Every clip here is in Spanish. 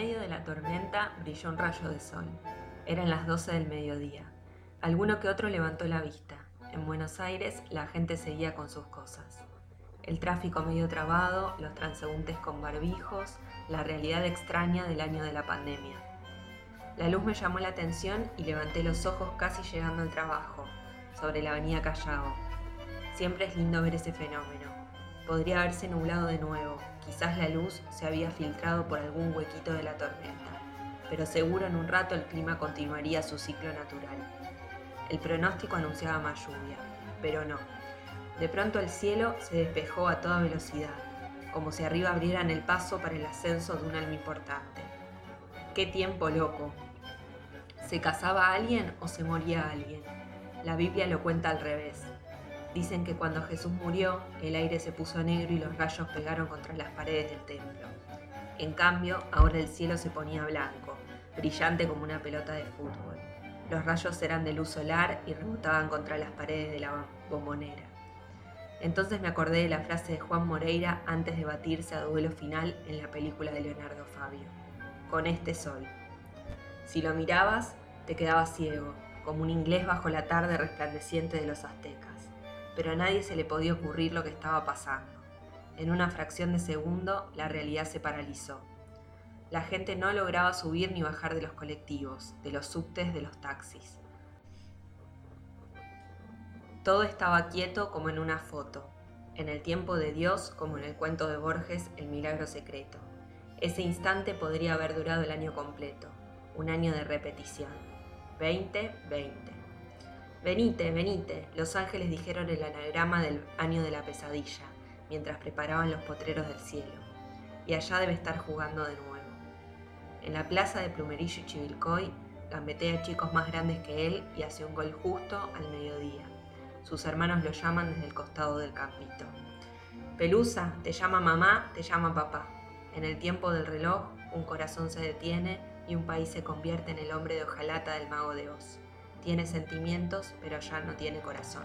medio de la tormenta brilló un rayo de sol. Eran las 12 del mediodía. Alguno que otro levantó la vista. En Buenos Aires la gente seguía con sus cosas. El tráfico medio trabado, los transeúntes con barbijos, la realidad extraña del año de la pandemia. La luz me llamó la atención y levanté los ojos casi llegando al trabajo, sobre la avenida Callao. Siempre es lindo ver ese fenómeno. Podría haberse nublado de nuevo, quizás la luz se había filtrado por algún huequito de la tormenta, pero seguro en un rato el clima continuaría su ciclo natural. El pronóstico anunciaba más lluvia, pero no. De pronto el cielo se despejó a toda velocidad, como si arriba abrieran el paso para el ascenso de un alma importante. ¡Qué tiempo loco! ¿Se casaba alguien o se moría alguien? La Biblia lo cuenta al revés. Dicen que cuando Jesús murió, el aire se puso negro y los rayos pegaron contra las paredes del templo. En cambio, ahora el cielo se ponía blanco, brillante como una pelota de fútbol. Los rayos eran de luz solar y rebotaban contra las paredes de la bombonera. Entonces me acordé de la frase de Juan Moreira antes de batirse a duelo final en la película de Leonardo Fabio. Con este sol. Si lo mirabas, te quedabas ciego, como un inglés bajo la tarde resplandeciente de los aztecas pero a nadie se le podía ocurrir lo que estaba pasando. En una fracción de segundo, la realidad se paralizó. La gente no lograba subir ni bajar de los colectivos, de los subtes, de los taxis. Todo estaba quieto como en una foto, en el tiempo de Dios como en el cuento de Borges El milagro secreto. Ese instante podría haber durado el año completo, un año de repetición. 20-20. Venite, venite, los ángeles dijeron el anagrama del año de la pesadilla, mientras preparaban los potreros del cielo. Y allá debe estar jugando de nuevo. En la plaza de Plumerillo y Chivilcoy, gambetea chicos más grandes que él y hace un gol justo al mediodía. Sus hermanos lo llaman desde el costado del campito. Pelusa, te llama mamá, te llama papá. En el tiempo del reloj, un corazón se detiene y un país se convierte en el hombre de hojalata del mago de Oz. Tiene sentimientos, pero ya no tiene corazón.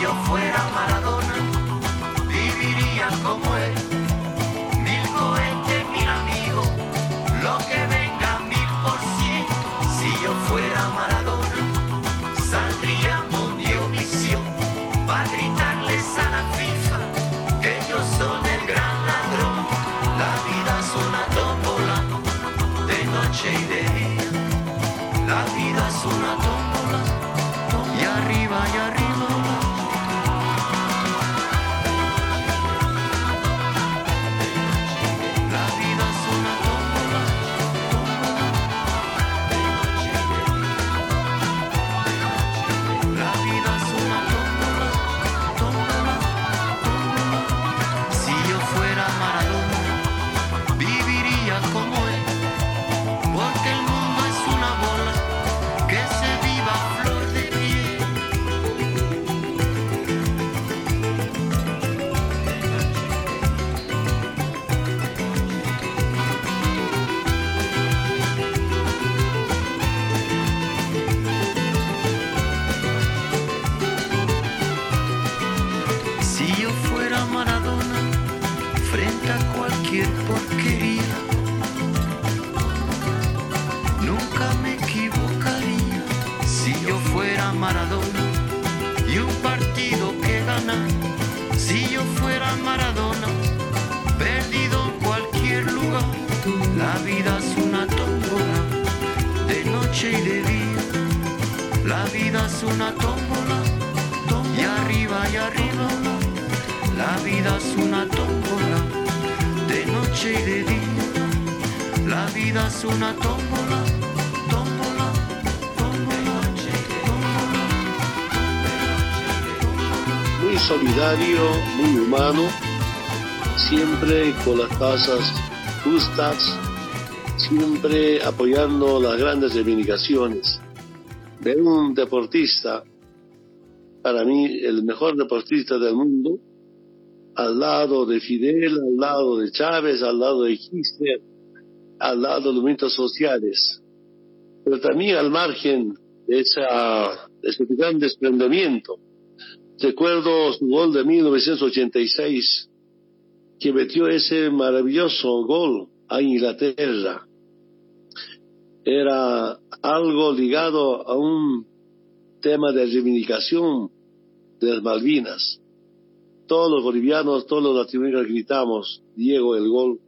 Yo fuera Maradona, es una tómbola de de de de muy solidario, muy humano, siempre con las causas justas, siempre apoyando las grandes reivindicaciones. Ver un deportista, para mí el mejor deportista del mundo, al lado de Fidel, al lado de Chávez, al lado de Kirchner, al lado de los movimientos sociales, pero también al margen de, esa, de ese gran desprendimiento. Recuerdo su gol de 1986, que metió ese maravilloso gol a Inglaterra. Era algo ligado a un tema de reivindicación de las Malvinas. Todos los bolivianos, todos los latinoamericanos gritamos, Diego, el gol.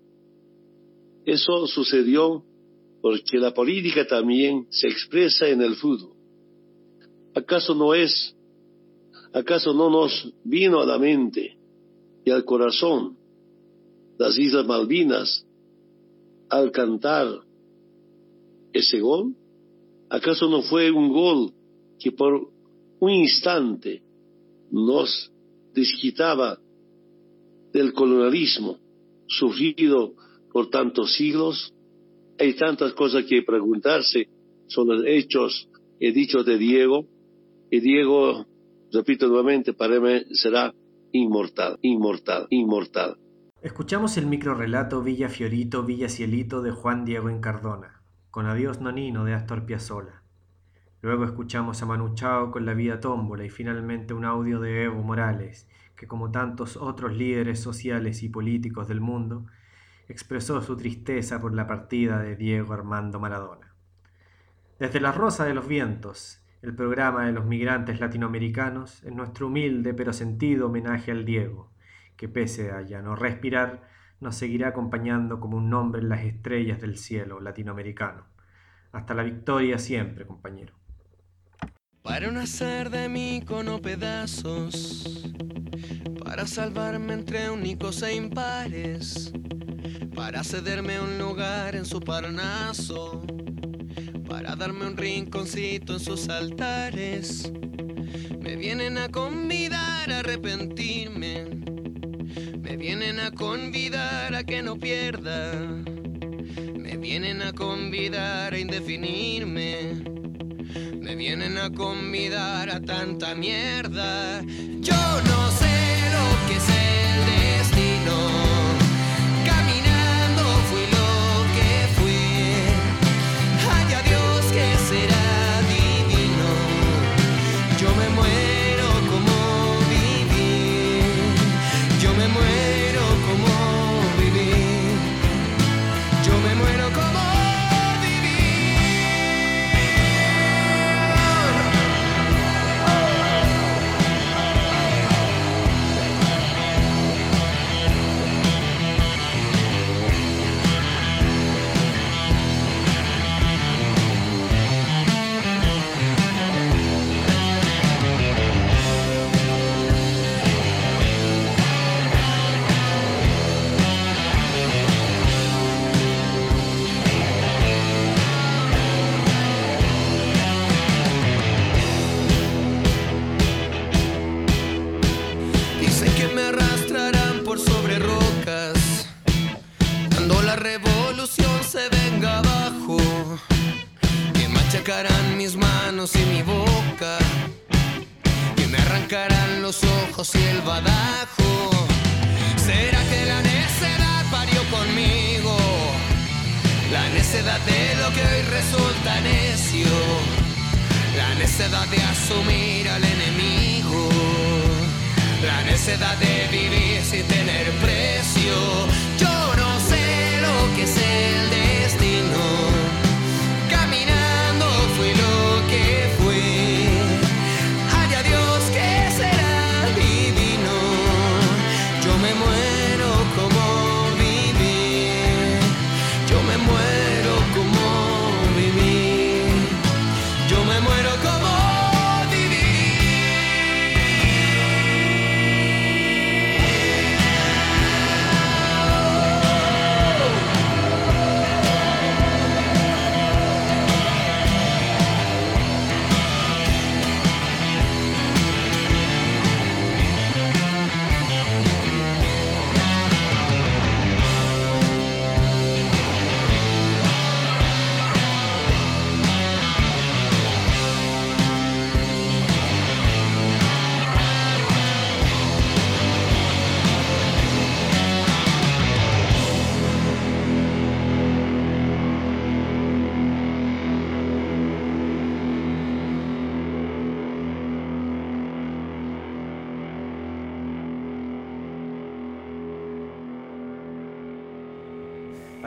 Eso sucedió porque la política también se expresa en el fútbol. ¿Acaso no es? ¿Acaso no nos vino a la mente y al corazón las Islas Malvinas al cantar ese gol? ¿Acaso no fue un gol que por un instante nos desquitaba del colonialismo sufrido por tantos siglos? Hay tantas cosas que preguntarse sobre los hechos y dichos de Diego, y Diego, repito nuevamente, para mí será inmortal, inmortal, inmortal. Escuchamos el microrelato Villa Fiorito, Villa Cielito de Juan Diego Encardona, con Adiós Nonino de Astor Piazzolla. Luego escuchamos a Manu Chao con La vida tómbola y finalmente un audio de Evo Morales, que como tantos otros líderes sociales y políticos del mundo, expresó su tristeza por la partida de Diego Armando Maradona. Desde La Rosa de los Vientos, el programa de los migrantes latinoamericanos, en nuestro humilde pero sentido homenaje al Diego, que pese a ya no respirar, nos seguirá acompañando como un nombre en las estrellas del cielo latinoamericano. Hasta la victoria siempre, compañero. Para no hacer de mí cono pedazos, para salvarme entre únicos e impares, para cederme un lugar en su parnaso, para darme un rinconcito en sus altares. Me vienen a convidar a arrepentirme, me vienen a convidar a que no pierda, me vienen a convidar a indefinirme. Me vienen a convidar a tanta mierda. Yo no sé lo que es el destino.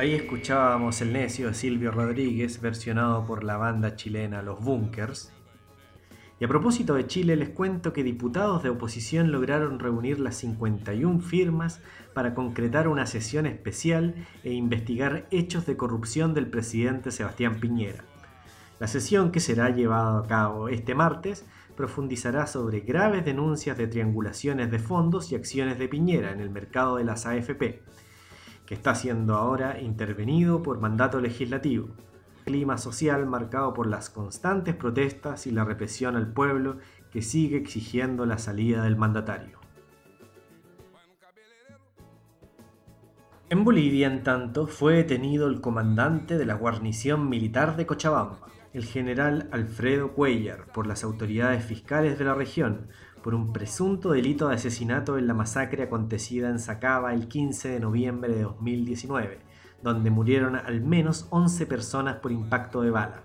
Ahí escuchábamos El Necio de Silvio Rodríguez, versionado por la banda chilena Los Bunkers. Y a propósito de Chile, les cuento que diputados de oposición lograron reunir las 51 firmas para concretar una sesión especial e investigar hechos de corrupción del presidente Sebastián Piñera. La sesión, que será llevada a cabo este martes, profundizará sobre graves denuncias de triangulaciones de fondos y acciones de Piñera en el mercado de las AFP está siendo ahora intervenido por mandato legislativo. Clima social marcado por las constantes protestas y la represión al pueblo que sigue exigiendo la salida del mandatario. En Bolivia, en tanto, fue detenido el comandante de la guarnición militar de Cochabamba, el general Alfredo Cuellar, por las autoridades fiscales de la región, por un presunto delito de asesinato en la masacre acontecida en Sacaba el 15 de noviembre de 2019, donde murieron al menos 11 personas por impacto de bala.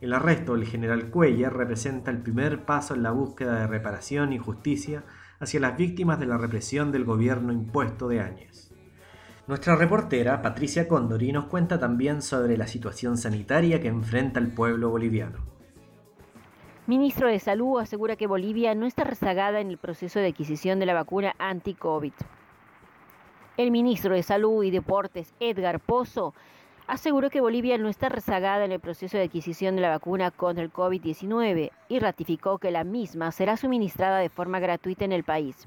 El arresto del general Cuellar representa el primer paso en la búsqueda de reparación y justicia hacia las víctimas de la represión del gobierno impuesto de Áñez. Nuestra reportera, Patricia Condori, nos cuenta también sobre la situación sanitaria que enfrenta el pueblo boliviano. Ministro de Salud asegura que Bolivia no está rezagada en el proceso de adquisición de la vacuna anti-COVID. El ministro de Salud y Deportes, Edgar Pozo, aseguró que Bolivia no está rezagada en el proceso de adquisición de la vacuna contra el COVID-19 y ratificó que la misma será suministrada de forma gratuita en el país.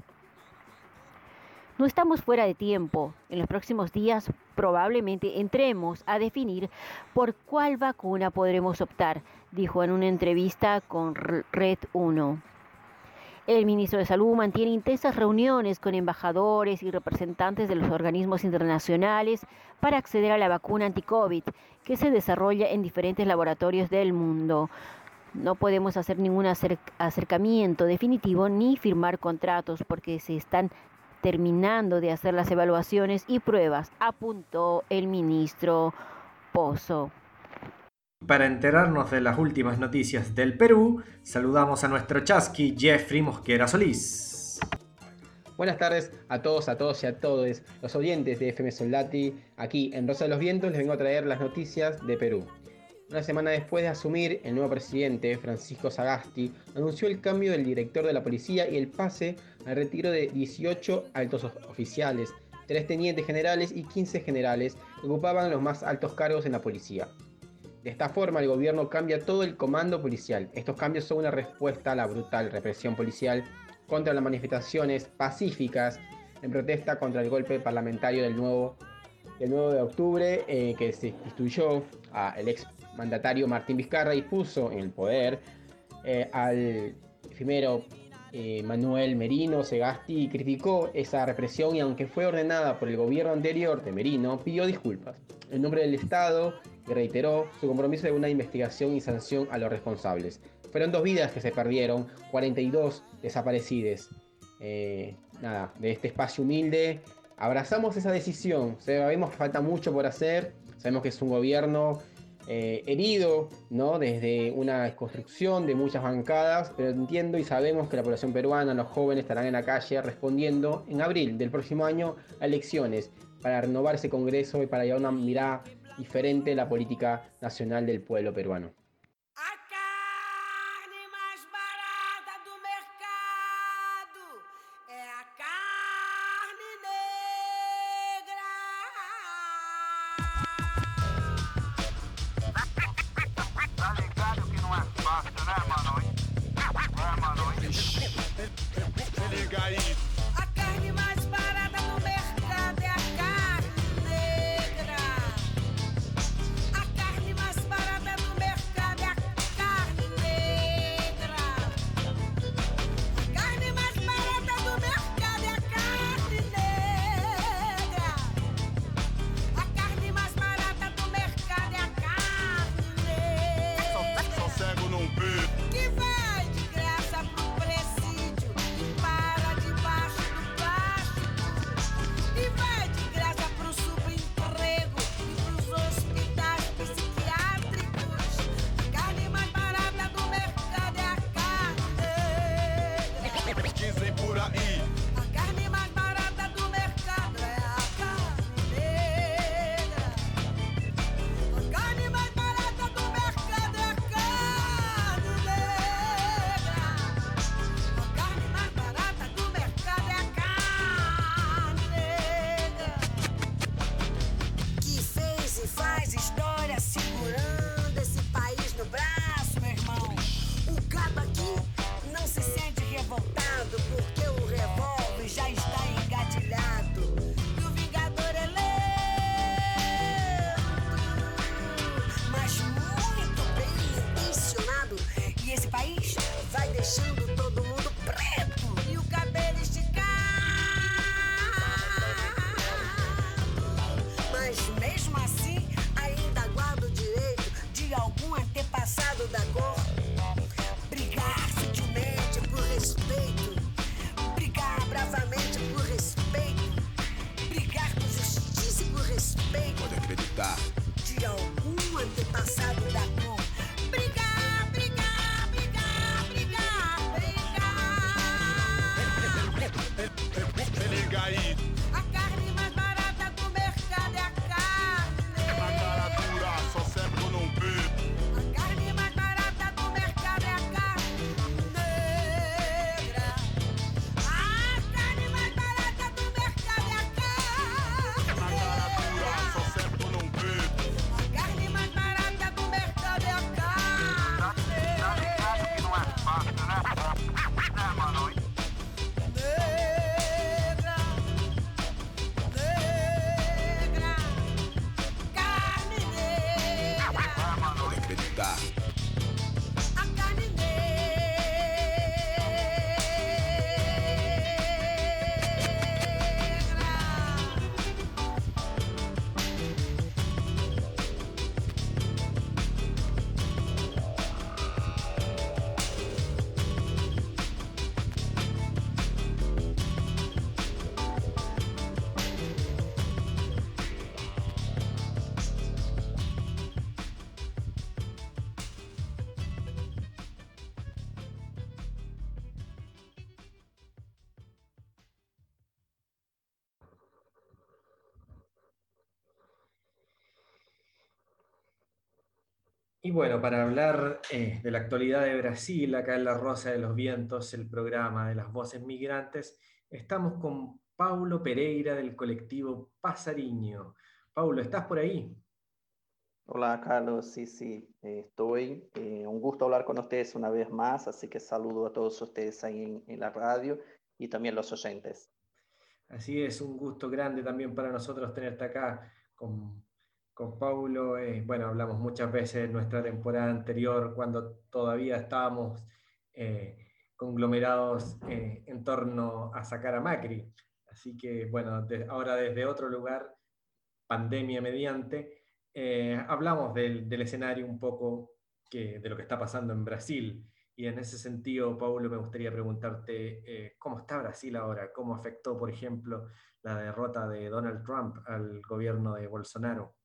No estamos fuera de tiempo. En los próximos días probablemente entremos a definir por cuál vacuna podremos optar, dijo en una entrevista con Red 1. El ministro de Salud mantiene intensas reuniones con embajadores y representantes de los organismos internacionales para acceder a la vacuna anti-COVID que se desarrolla en diferentes laboratorios del mundo. No podemos hacer ningún acercamiento definitivo ni firmar contratos porque se están terminando de hacer las evaluaciones y pruebas, apuntó el ministro Pozo. Para enterarnos de las últimas noticias del Perú, saludamos a nuestro chasqui Jeffrey Mosquera Solís. Buenas tardes a todos, a todos y a todos los oyentes de FM Soldati. Aquí en Rosa de los Vientos les vengo a traer las noticias de Perú. Una semana después de asumir, el nuevo presidente, Francisco Sagasti, anunció el cambio del director de la policía y el pase al retiro de 18 altos oficiales, 3 tenientes generales y 15 generales que ocupaban los más altos cargos en la policía. De esta forma, el gobierno cambia todo el comando policial. Estos cambios son una respuesta a la brutal represión policial contra las manifestaciones pacíficas en protesta contra el golpe parlamentario del nuevo, del 9 de octubre eh, que se instituyó al ex mandatario Martín Vizcarra y puso en el poder eh, al efimero eh, Manuel Merino Segasti criticó esa represión y aunque fue ordenada por el gobierno anterior de Merino, pidió disculpas en nombre del Estado reiteró su compromiso de una investigación y sanción a los responsables. Fueron dos vidas que se perdieron, 42 desaparecidos. Eh, nada, de este espacio humilde. Abrazamos esa decisión. Sabemos que falta mucho por hacer. Sabemos que es un gobierno eh, herido, ¿no? Desde una construcción de muchas bancadas, pero entiendo y sabemos que la población peruana, los jóvenes estarán en la calle respondiendo en abril del próximo año a elecciones para renovar ese Congreso y para llevar una mirada diferente la política nacional del pueblo peruano. I. Y bueno, para hablar eh, de la actualidad de Brasil, acá en La Rosa de los Vientos, el programa de las voces migrantes, estamos con Paulo Pereira del colectivo Pasariño. Paulo, ¿estás por ahí? Hola Carlos, sí, sí, eh, estoy. Eh, un gusto hablar con ustedes una vez más, así que saludo a todos ustedes ahí en, la radio y también los oyentes. Así es, un gusto grande también para nosotros tenerte acá con, con Paulo. Eh, bueno, hablamos muchas veces en nuestra temporada anterior cuando todavía estábamos conglomerados en torno a sacar a Macri. Así que bueno, ahora desde otro lugar, pandemia mediante, eh, hablamos del, escenario un poco de lo que está pasando en Brasil. Y en ese sentido, Paulo, me gustaría preguntarte eh, cómo está Brasil ahora, cómo afectó, por ejemplo, la derrota de Donald Trump al gobierno de Bolsonaro.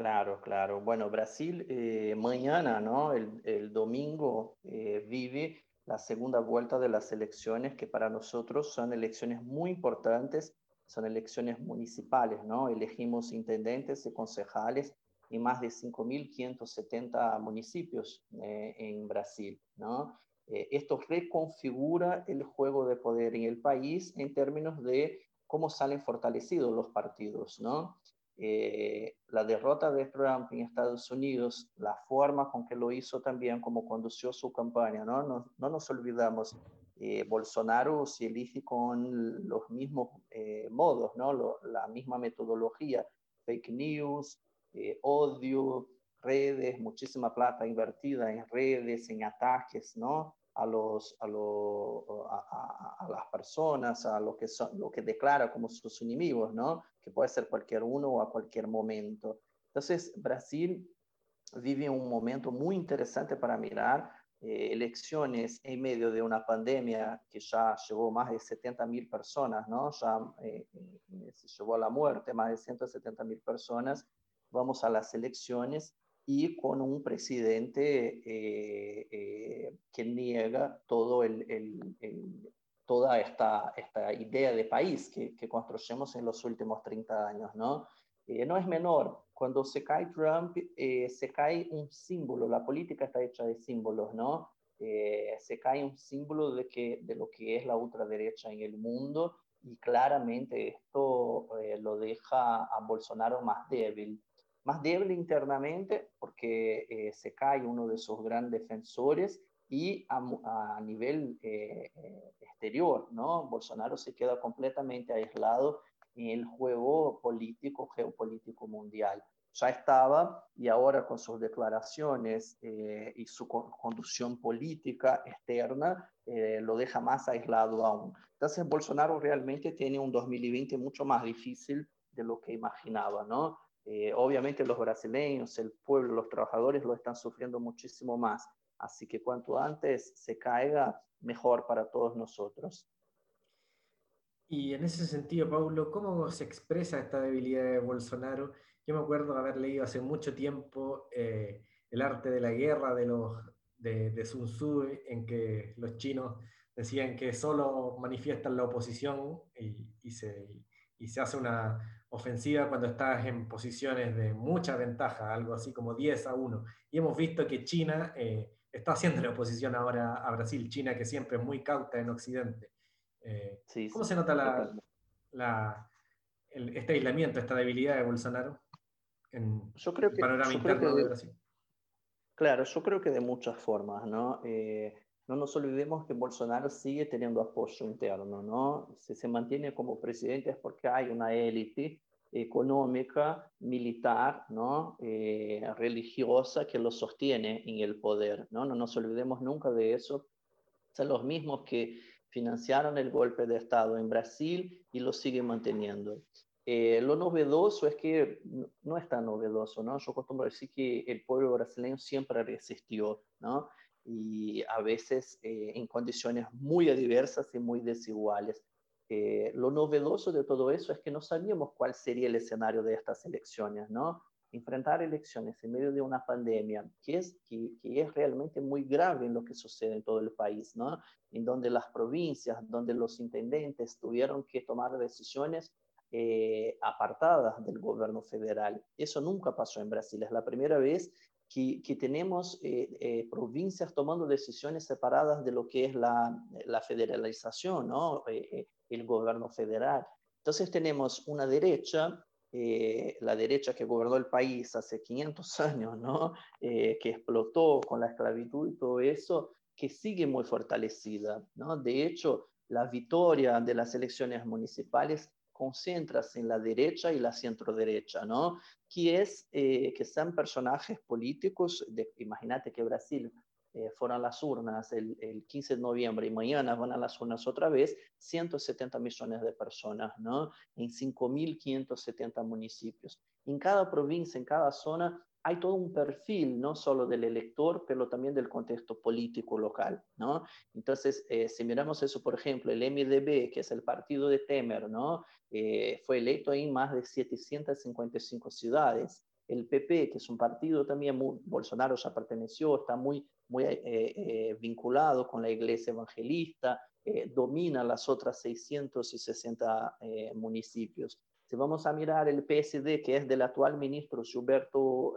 Claro, claro. Bueno, Brasil eh, mañana, ¿no? El, domingo vive la segunda vuelta de las elecciones, que para nosotros son elecciones muy importantes son elecciones municipales, ¿no? Elegimos intendentes y concejales en más de 5.570 municipios eh, en Brasil, ¿no? Eh, esto reconfigura el juego de poder en el país en términos de cómo salen fortalecidos los partidos, ¿no? Eh, la derrota de Trump en Estados Unidos, la forma con que lo hizo también, como condució su campaña, ¿no? No, no nos olvidamos eh, Bolsonaro se elige con los mismos eh, modos, ¿no? la misma metodología, fake news, eh, odio, redes, muchísima plata invertida en redes, en ataques, ¿no? A, los, a, a, las personas, a lo que, son, lo que declara como sus enemigos, ¿no? Que puede ser cualquier uno o a cualquier momento. Entonces, Brasil vive un momento muy interesante para mirar eh, elecciones en medio de una pandemia que ya llevó más de 70 mil personas, ¿no? Ya eh, eh, se llevó a la muerte más de 170 mil personas, vamos a las elecciones y con un presidente que niega todo el, el, toda esta, esta idea de país que, que, en los últimos 30 años, ¿no? no es menor, cuando se cae Trump, eh, se cae un símbolo, la política está hecha de símbolos, ¿no? Eh, se cae un símbolo de, que, de lo que es la ultraderecha en el mundo y claramente esto eh, lo deja a Bolsonaro más débil. Más débil internamente porque se cae uno de sus grandes defensores y a, a nivel exterior, ¿no? Bolsonaro se queda completamente aislado en el juego político, geopolítico mundial. Ya estaba y ahora con sus declaraciones eh, y su conducción política externa eh, lo deja más aislado aún. Entonces Bolsonaro realmente tiene un 2020 mucho más difícil de lo que imaginaba, ¿no? Eh, obviamente los brasileños, el pueblo, los trabajadores lo están sufriendo muchísimo más. Así que cuanto antes se caiga, mejor para todos nosotros. Y en ese sentido, Paulo, ¿cómo se expresa esta debilidad de Bolsonaro? Yo me acuerdo haber leído hace mucho tiempo eh, El arte de la guerra de, los, de, Sun Tzu, en que los chinos decían que solo manifiestan la oposición y, se, y se hace una ofensiva cuando estás en posiciones de mucha ventaja, algo así como 10 a 1. Y hemos visto que China eh, está haciendo la oposición ahora a Brasil, China que siempre es muy cauta en Occidente. Eh, ¿Cómo se nota la, este aislamiento, esta debilidad de Bolsonaro en yo creo que, el panorama interno de, Brasil? Claro, yo creo que de muchas formas, ¿no? Eh, no nos olvidemos que Bolsonaro sigue teniendo apoyo interno, ¿no? Si se mantiene como presidente es porque hay una élite económica, militar, ¿no? Eh, religiosa que lo sostiene en el poder, ¿no? No nos olvidemos nunca de eso. Son los mismos que financiaron el golpe de Estado en Brasil y lo siguen manteniendo. Eh, lo novedoso es que no, es tan novedoso, ¿no? Yo acostumbro decir que el pueblo brasileño siempre resistió, ¿no? Y a veces eh, en condiciones muy adversas y muy desiguales. Eh, lo novedoso de todo eso es que no sabíamos cuál sería el escenario de estas elecciones, ¿no? enfrentar elecciones en medio de una pandemia que es, que, que, es realmente muy grave en lo que sucede en todo el país, ¿no? En donde las provincias, donde los intendentes tuvieron que tomar decisiones eh, apartadas del gobierno federal. Eso nunca pasó en Brasil. Es la primera vez que, que tenemos provincias tomando decisiones separadas de lo que es la, la federalización, ¿no? el gobierno federal. Entonces tenemos una derecha eh, la derecha que gobernó el país hace 500 años, ¿no? Eh, que explotó con la esclavitud y todo eso, que sigue muy fortalecida. ¿no? De hecho, la victoria de las elecciones municipales concentra en la derecha y la centro derecha, ¿no? Que es eh, que sean personajes políticos, imagínate que Brasil eh, fueron las urnas el, 15 de noviembre y mañana van a las urnas otra vez, 170 millones de personas, ¿no? En 5.570 municipios. En cada provincia, en cada zona, hay todo un perfil, no solo del elector, pero también del contexto político local, ¿no? Entonces, eh, si miramos eso, por ejemplo, el MDB, que es el partido de Temer, ¿no? Eh, fue electo en más de 755 ciudades. El PP, que es un partido también, muy, Bolsonaro ya perteneció, está muy muy eh, eh, vinculado con la iglesia evangelista, domina las otras 660 municipios. Si vamos a mirar el PSD, que es del actual ministro Gilberto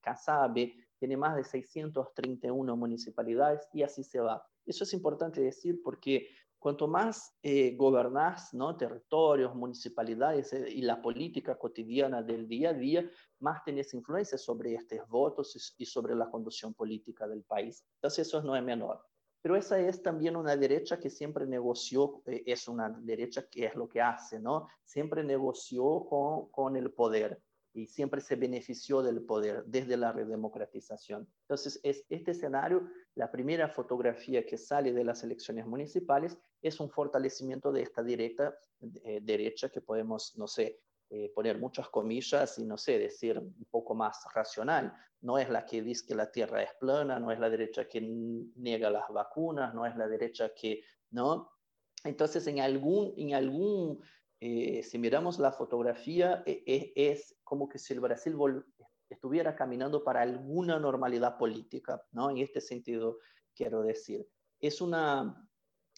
Casabe, tiene más de 631 municipalidades y así se va. Eso es importante decir porque cuanto más eh, gobernás ¿no? territorios, municipalidades eh, y la política cotidiana del día a día, más tenés influencia sobre estos votos y, sobre la conducción política del país. Entonces eso no es menor. Pero esa es también una derecha que siempre negoció, eh, es una derecha que es lo que hace, ¿no? Siempre negoció con, con el poder y siempre se benefició del poder desde la redemocratización. Entonces, es este escenario, la primera fotografía que sale de las elecciones municipales es un fortalecimiento de esta directa, eh, derecha que podemos, no sé, eh, poner muchas comillas y, no sé, decir un poco más racional. No es la que dice que la Tierra es plana, no es la derecha que niega las vacunas, no es la derecha que, ¿no? Entonces, en algún, en algún eh, si miramos la fotografía, e, e, es como que si el Brasil estuviera caminando para alguna normalidad política, ¿no? En este sentido, quiero decir. Es una,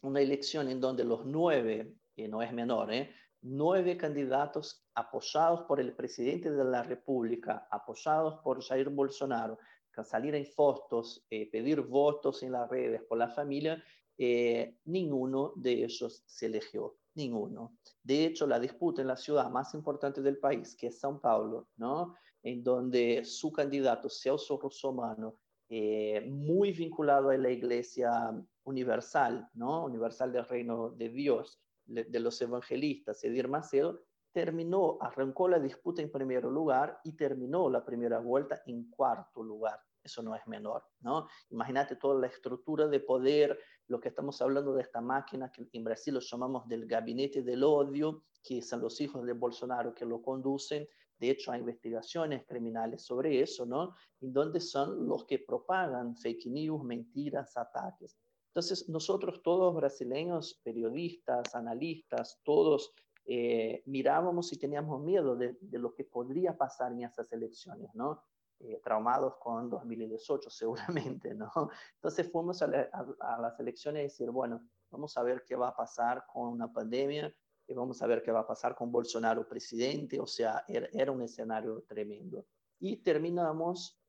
una elección en donde los nueve, que no es menor, ¿eh? Nueve candidatos apoyados por el presidente de la República, apoyados por Jair Bolsonaro, salir en fotos, eh, pedir votos en las redes por la familia, eh, ninguno de ellos se eligió ninguno. De hecho, la disputa en la ciudad más importante del país, que es São Paulo, ¿no? en donde su candidato, Celso Russomano, eh, muy vinculado a la Iglesia Universal, ¿no? Universal del Reino de Dios, de, los evangelistas, Edir Macedo, terminó, arrancó la disputa en primer lugar y terminó la primera vuelta en cuarto lugar. Eso no es menor, ¿no? Imagínate toda la estructura de poder, lo que estamos hablando de esta máquina que en Brasil lo llamamos del gabinete del odio, que son los hijos de Bolsonaro que lo conducen. De hecho, hay investigaciones criminales sobre eso, ¿no? En donde son los que propagan fake news, mentiras, ataques. Entonces, nosotros todos brasileños, periodistas, analistas, todos eh, mirábamos y teníamos miedo de, de, lo que podría pasar en esas elecciones, ¿no? Eh, traumados con 2018 seguramente, ¿no? Entonces fuimos a, las elecciones y decir, bueno, vamos a ver qué va a pasar con una pandemia y vamos a ver qué va a pasar con Bolsonaro presidente, o sea, era, un escenario tremendo. Y terminamos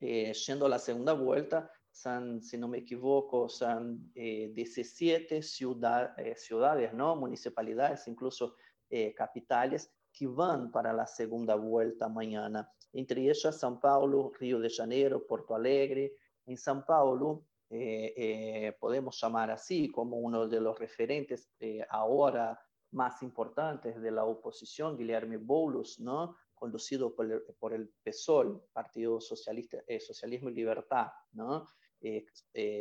eh, yendo la segunda vuelta, son, si no me equivoco, son 17 eh, ciudades, ¿no? Municipalidades, incluso capitales, que van para la segunda vuelta mañana entre ellas São Paulo, Río de Janeiro, Porto Alegre. En São Paulo, eh, eh, podemos llamar así como uno de los referentes eh, ahora más importantes de la oposición, Guilherme Boulos, ¿no? conducido por el, por el PSOL, Partido Socialista, Socialismo y Libertad. ¿no?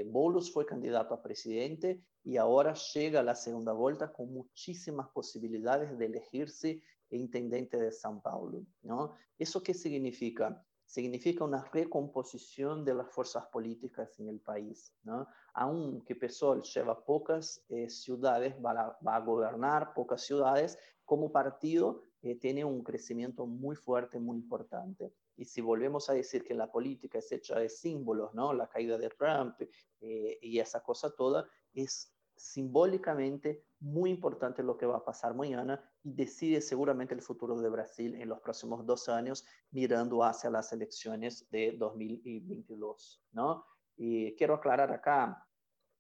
Boulos fue candidato a presidente y ahora llega a la segunda vuelta con muchísimas posibilidades de elegirse intendente de São Paulo. ¿no? ¿Eso qué significa? Significa una recomposición de las fuerzas políticas en el país. ¿no? Aunque PSOL lleva pocas eh, ciudades, va a, gobernar pocas ciudades, como partido eh, tiene un crecimiento muy fuerte, muy importante. Y si volvemos a decir que la política es hecha de símbolos, ¿no? la caída de Trump eh, y esa cosa toda, es simbólicamente muy importante lo que va a pasar mañana y decide seguramente el futuro de Brasil en los próximos dos años mirando hacia las elecciones de 2022, ¿no? Y quiero aclarar acá,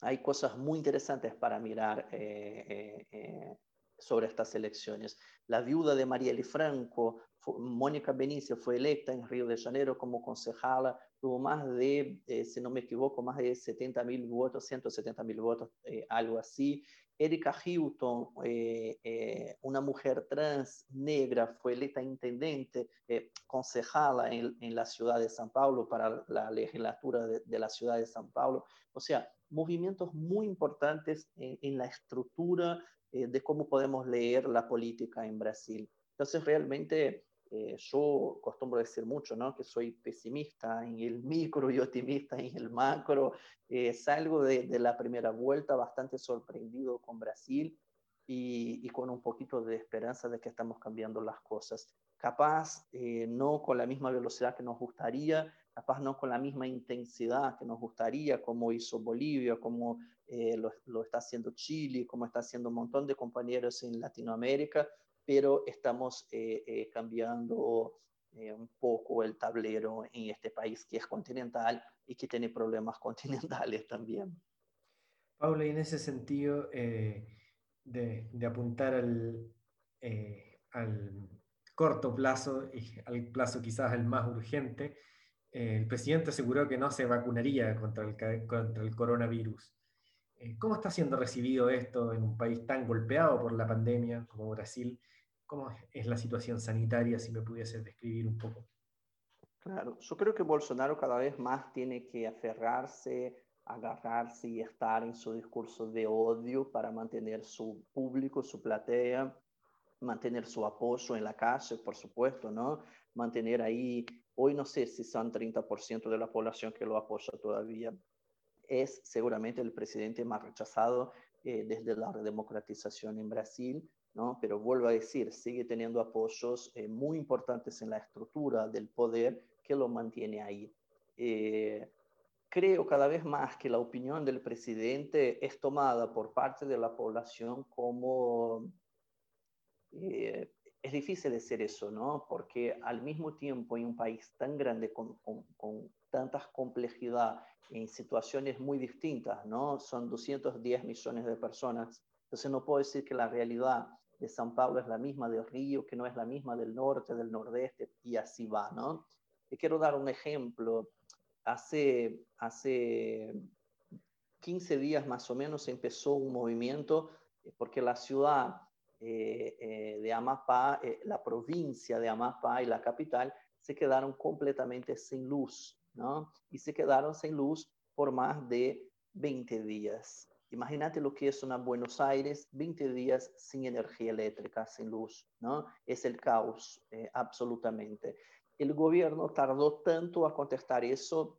hay cosas muy interesantes para mirar eh, eh, eh, sobre estas elecciones. La viuda de Marielle Franco, Mónica Benicio, fue electa en Río de Janeiro como concejala, tuvo más de, si no me equivoco, más de 70 mil votos, 170 mil votos, algo así. Erika Hilton, una mujer trans negra, fue electa intendente, concejala en, en, la ciudad de San Paulo para la legislatura de, la ciudad de San Paulo. O sea, movimientos muy importantes en, la estructura eh, de cómo podemos leer la política en Brasil. Entonces, realmente eh, yo costumbro decir mucho, ¿no? Que soy pesimista en el micro y optimista en el macro. Eh, salgo de, de, la primera vuelta bastante sorprendido con Brasil y, y, con un poquito de esperanza de que estamos cambiando las cosas. Capaz, no con la misma velocidad que nos gustaría, capaz no con la misma intensidad que nos gustaría, como hizo Bolivia, como eh, lo, lo, está haciendo Chile, como está haciendo un montón de compañeros en Latinoamérica, pero estamos eh, eh, cambiando un poco el tablero en este país que es continental y que tiene problemas continentales también. Paula, y en ese sentido de, de, apuntar al, al corto plazo y al plazo quizás el más urgente, el presidente aseguró que no se vacunaría contra el, contra el coronavirus. Eh, ¿Cómo está siendo recibido esto en un país tan golpeado por la pandemia como Brasil? ¿Cómo es la situación sanitaria, si me pudiese describir un poco? Claro, yo creo que Bolsonaro cada vez más tiene que aferrarse, agarrarse y estar en su discurso de odio para mantener su público, su platea, mantener su apoyo en la calle, por supuesto, ¿no? Mantener ahí Hoy no sé si son 30% de la población que lo apoya todavía. Es seguramente el presidente más rechazado eh, desde la redemocratización en Brasil, ¿no? pero vuelvo a decir, sigue teniendo apoyos eh, muy importantes en la estructura del poder que lo mantiene ahí. Eh, creo cada vez más que la opinión del presidente es tomada por parte de la población como es difícil decir eso, ¿no? Porque al mismo tiempo en un país tan grande con, con, con tantas complejidad en situaciones muy distintas, ¿no? Son 210 millones de personas. Entonces no puedo decir que la realidad de San Pablo es la misma del Río, que no es la misma del norte, del nordeste, y así va, ¿no? Y quiero dar un ejemplo. Hace, hace 15 días más o menos empezó un movimiento eh, porque la ciudad eh, eh, de Amapá, eh, la provincia de Amapá y la capital, se quedaron completamente sin luz, ¿no? Y se quedaron sin luz por más de 20 días. Imagínate lo que es una Buenos Aires, 20 días sin energía eléctrica, sin luz, ¿no? Es el caos, absolutamente. El gobierno tardó tanto a contestar eso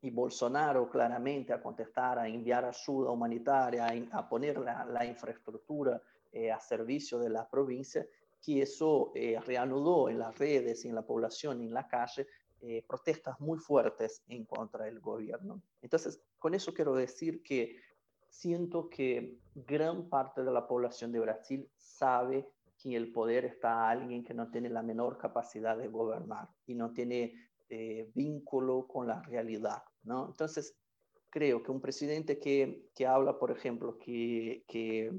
y Bolsonaro claramente a contestar, a enviar ayuda humanitaria, a, poner la, la infraestructura eh, a servicio de la provincia, que eso eh, reanudó en las redes, en la población, en la calle, eh, protestas muy fuertes en contra del gobierno. Entonces, con eso quiero decir que siento que gran parte de la población de Brasil sabe que el poder está alguien que no tiene la menor capacidad de gobernar y no tiene vínculo con la realidad, ¿no? Entonces, creo que un presidente que, que habla, por ejemplo, que, que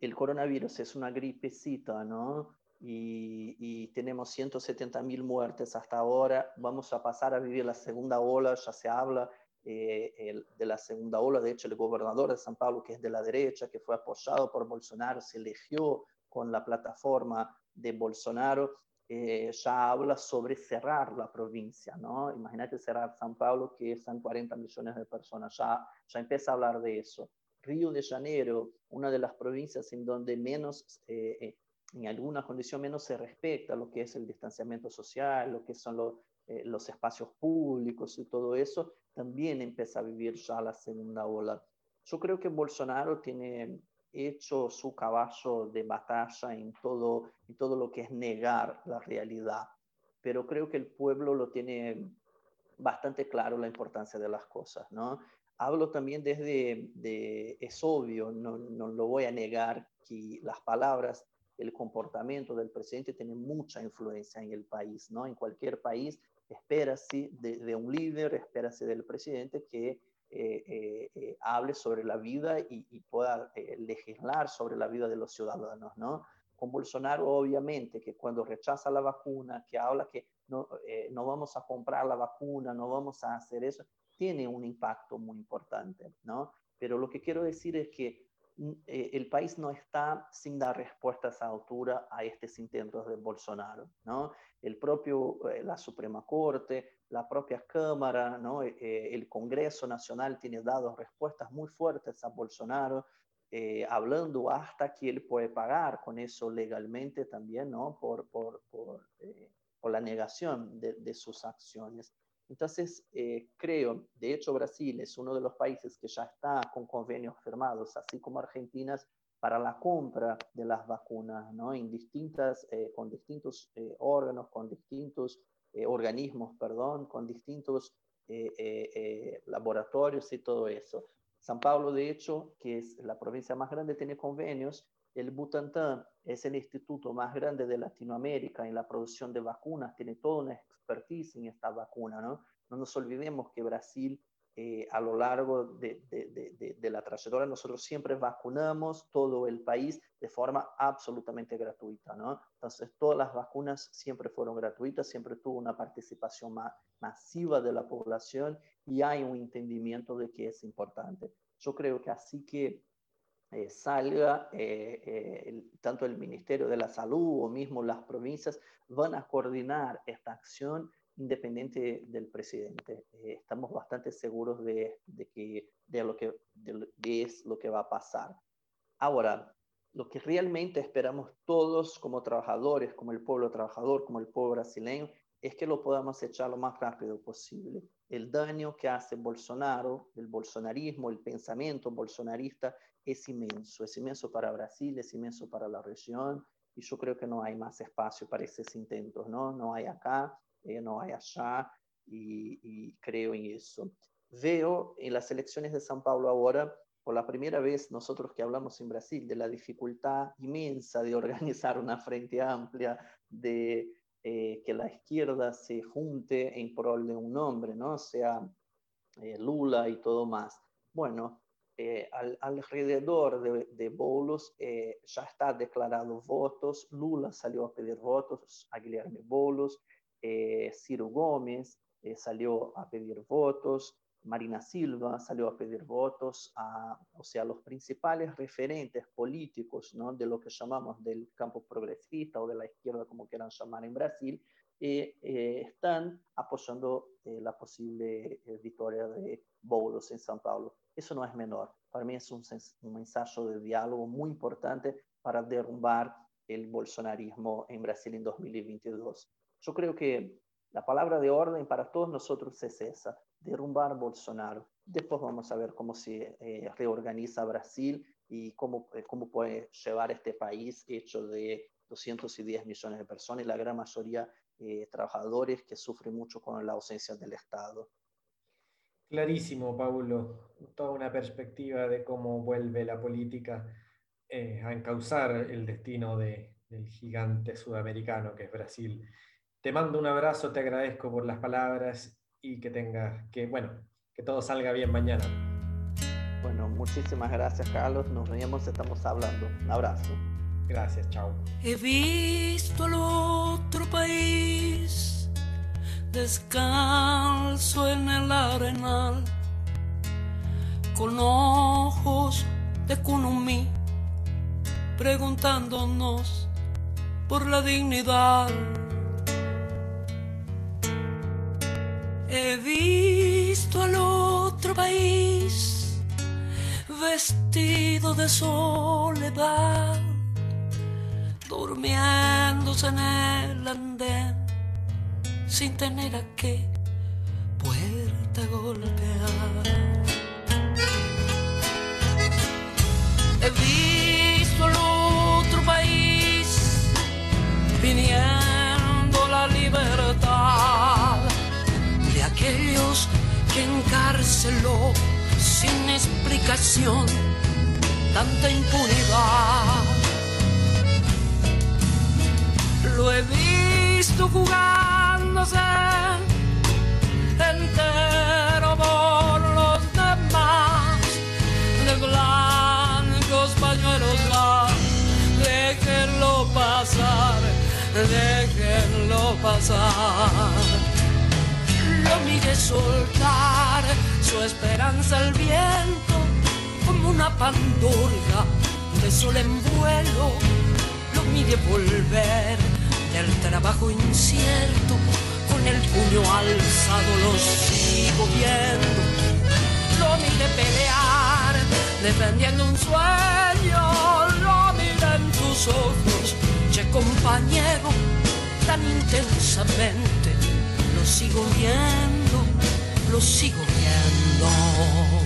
el coronavirus es una gripecita, ¿no? Y, tenemos 170 mil muertes hasta ahora. Vamos a pasar a vivir la segunda ola, ya se habla eh, de la segunda ola. De hecho, el gobernador de San Pablo, que es de la derecha, que fue apoyado por Bolsonaro, se eligió con la plataforma de Bolsonaro, eh, ya habla sobre cerrar la provincia, ¿no? Imagínate cerrar San Pablo, que son 40 millones de personas, ya, ya empieza a hablar de eso. Río de Janeiro, una de las provincias en donde menos, eh, eh, en alguna condición menos se respecta lo que es el distanciamiento social, lo que son eh, los espacios públicos y todo eso, también empieza a vivir ya la segunda ola. Yo creo que Bolsonaro tiene hecho su caballo de batalla en todo, en todo lo que es negar la realidad, pero creo que el pueblo lo tiene bastante claro la importancia de las cosas, ¿no? Hablo también desde, de, es obvio, no, no lo voy a negar, que las palabras, el comportamiento del presidente tiene mucha influencia en el país, ¿no? En cualquier país espérase de, de un líder, espérase del presidente que eh, eh, eh, hable sobre la vida y, y pueda legislar sobre la vida de los ciudadanos, ¿no? Con Bolsonaro, obviamente, que cuando rechaza la vacuna, que habla que no, no vamos a comprar la vacuna, no vamos a hacer eso, tiene un impacto muy importante, ¿no? Pero lo que quiero decir es que mm, el país no está sin dar respuestas a altura a estos intentos de Bolsonaro, ¿no? El propio, la Suprema Corte, la propia Cámara, ¿no? Eh, eh, el Congreso Nacional tiene dado respuestas muy fuertes a Bolsonaro, eh, hablando hasta que él puede pagar con eso legalmente también, ¿no? Por, por, por, por la negación de, de, sus acciones. Entonces, creo, de hecho Brasil es uno de los países que ya está con convenios firmados, así como Argentina, para la compra de las vacunas, ¿no? En distintas, con distintos órganos, con distintos eh, organismos, perdón, con distintos eh, eh, laboratorios y todo eso. San Pablo, de hecho, que es la provincia más grande, tiene convenios. El Butantan es el instituto más grande de Latinoamérica en la producción de vacunas, tiene toda una expertise en esta vacuna, ¿no? No nos olvidemos que Brasil eh, a lo largo de, la trayectoria, nosotros siempre vacunamos todo el país de forma absolutamente gratuita, ¿no? Entonces, todas las vacunas siempre fueron gratuitas, siempre tuvo una participación masiva de la población y hay un entendimiento de que es importante. Yo creo que así que eh, salga, eh, tanto el Ministerio de la Salud o mismo las provincias van a coordinar esta acción independiente del presidente. Eh, estamos bastante seguros de, de, que, de lo que de, es lo que va a pasar. Ahora, lo que realmente esperamos todos como trabajadores, como el pueblo trabajador, como el pueblo brasileño, es que lo podamos echar lo más rápido posible. El daño que hace Bolsonaro, el bolsonarismo, el pensamiento bolsonarista es inmenso, es inmenso para Brasil, es inmenso para la región, y yo creo que no hay más espacio para esos intentos, ¿no? No hay acá, eh, no hay allá y, y, creo en eso. Veo en las elecciones de San Paulo ahora, por la primera vez nosotros que hablamos en Brasil de la dificultad inmensa de organizar una frente amplia, de eh, que la izquierda se junte en pro de un nombre, ¿no? sea eh, Lula y todo más. Bueno, eh, al, alrededor de, de Boulos eh, ya está declarado votos, Lula salió a pedir votos a eh, Ciro Gómez salió a pedir votos, Marina Silva salió a pedir votos, a, o sea, los principales referentes políticos ¿no? de lo que llamamos del campo progresista o de la izquierda, como quieran llamar en Brasil, eh, están apoyando eh, la posible eh, victoria de Boulos en São Paulo. Eso no es menor. Para mí es un, un ensayo de diálogo muy importante para derrumbar el bolsonarismo en Brasil en 2022. Yo creo que la palabra de orden para todos nosotros es esa, derrumbar Bolsonaro. Después vamos a ver cómo se eh, reorganiza Brasil y cómo, eh, cómo puede llevar este país hecho de 210 millones de personas y la gran mayoría eh, trabajadores que sufren mucho con la ausencia del Estado. Clarísimo, Paulo. Toda una perspectiva de cómo vuelve la política eh, a encauzar el destino de, del gigante sudamericano que es Brasil. Te mando un abrazo, te agradezco por las palabras y que tengas, que bueno, que todo salga bien mañana. Bueno, muchísimas gracias Carlos, nos vemos, estamos hablando. Un abrazo. Gracias, chao. He visto al otro país descalzo en el arenal con ojos de Kunumi preguntándonos por la dignidad He visto al otro país vestido de soledad, durmiéndose en el andén sin tener a qué puerta golpear. He visto sin explicación, tanta impunidad. Lo he visto jugándose entero por los demás de blancos pañuelos va déjenlo pasar déjenlo pasar. Lo mire soltar su esperanza al viento como una pandorga de sol en vuelo lo mire volver del trabajo incierto con el puño alzado lo sigo viendo lo mire pelear defendiendo un sueño lo mire en tus ojos che compañero tan intensamente lo sigo viendo lo sigo He